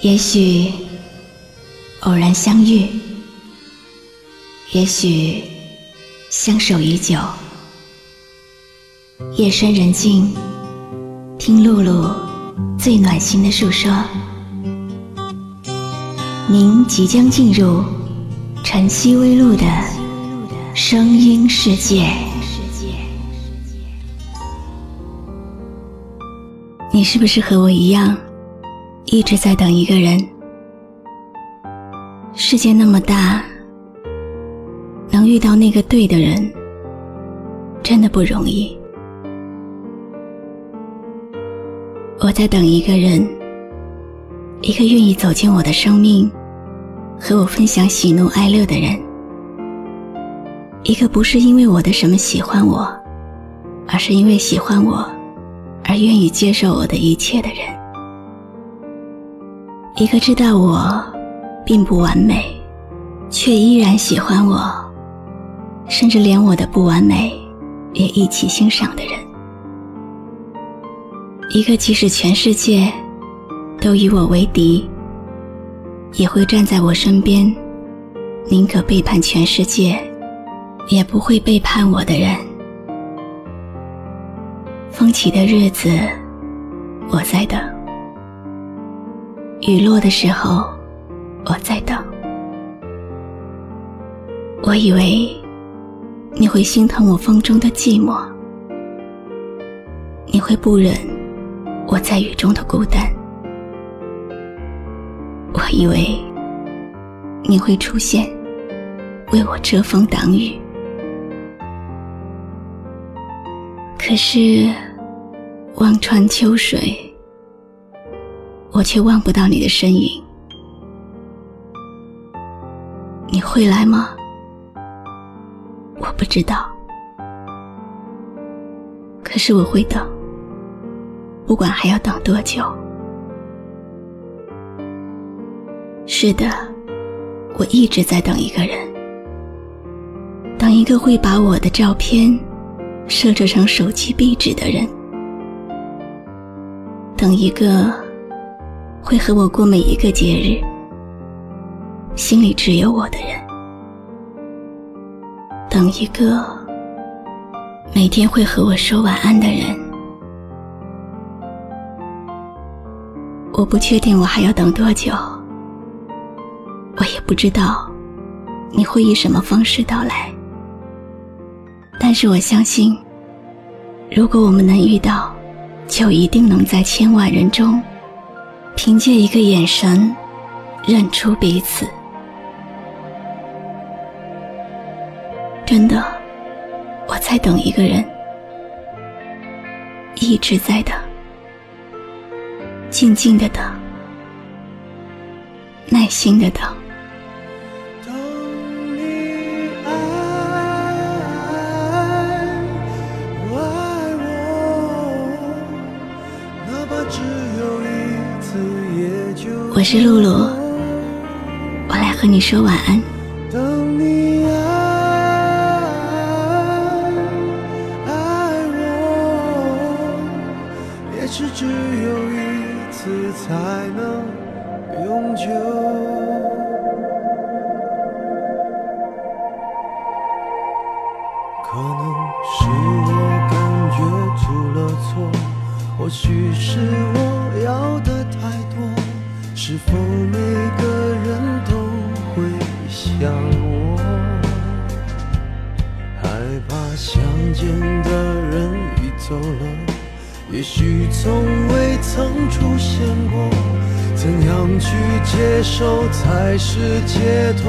也许偶然相遇，也许相守已久。夜深人静，听露露最暖心的诉说。您即将进入晨曦微露的声音世界。你是不是和我一样？一直在等一个人。世界那么大，能遇到那个对的人，真的不容易。我在等一个人，一个愿意走进我的生命，和我分享喜怒哀乐的人，一个不是因为我的什么喜欢我，而是因为喜欢我而愿意接受我的一切的人。一个知道我并不完美，却依然喜欢我，甚至连我的不完美也一起欣赏的人。一个即使全世界都与我为敌，也会站在我身边，宁可背叛全世界，也不会背叛我的人。风起的日子，我在等。雨落的时候，我在等。我以为你会心疼我风中的寂寞，你会不忍我在雨中的孤单。我以为你会出现，为我遮风挡雨。可是望穿秋水。我却望不到你的身影，你会来吗？我不知道，可是我会等，不管还要等多久。是的，我一直在等一个人，等一个会把我的照片设置成手机壁纸的人，等一个。会和我过每一个节日，心里只有我的人。等一个每天会和我说晚安的人。我不确定我还要等多久，我也不知道你会以什么方式到来。但是我相信，如果我们能遇到，就一定能在千万人中。凭借一个眼神，认出彼此。真的，我在等一个人，一直在等，静静的等，耐心的等。我是露露，我来和你说晚安。等你爱爱我，也许只有一次才能永久。可能是我感觉出了错，或许是我要的太多。是否每个人都会想我？害怕相见的人已走了，也许从未曾出现过。怎样去接受才是解脱？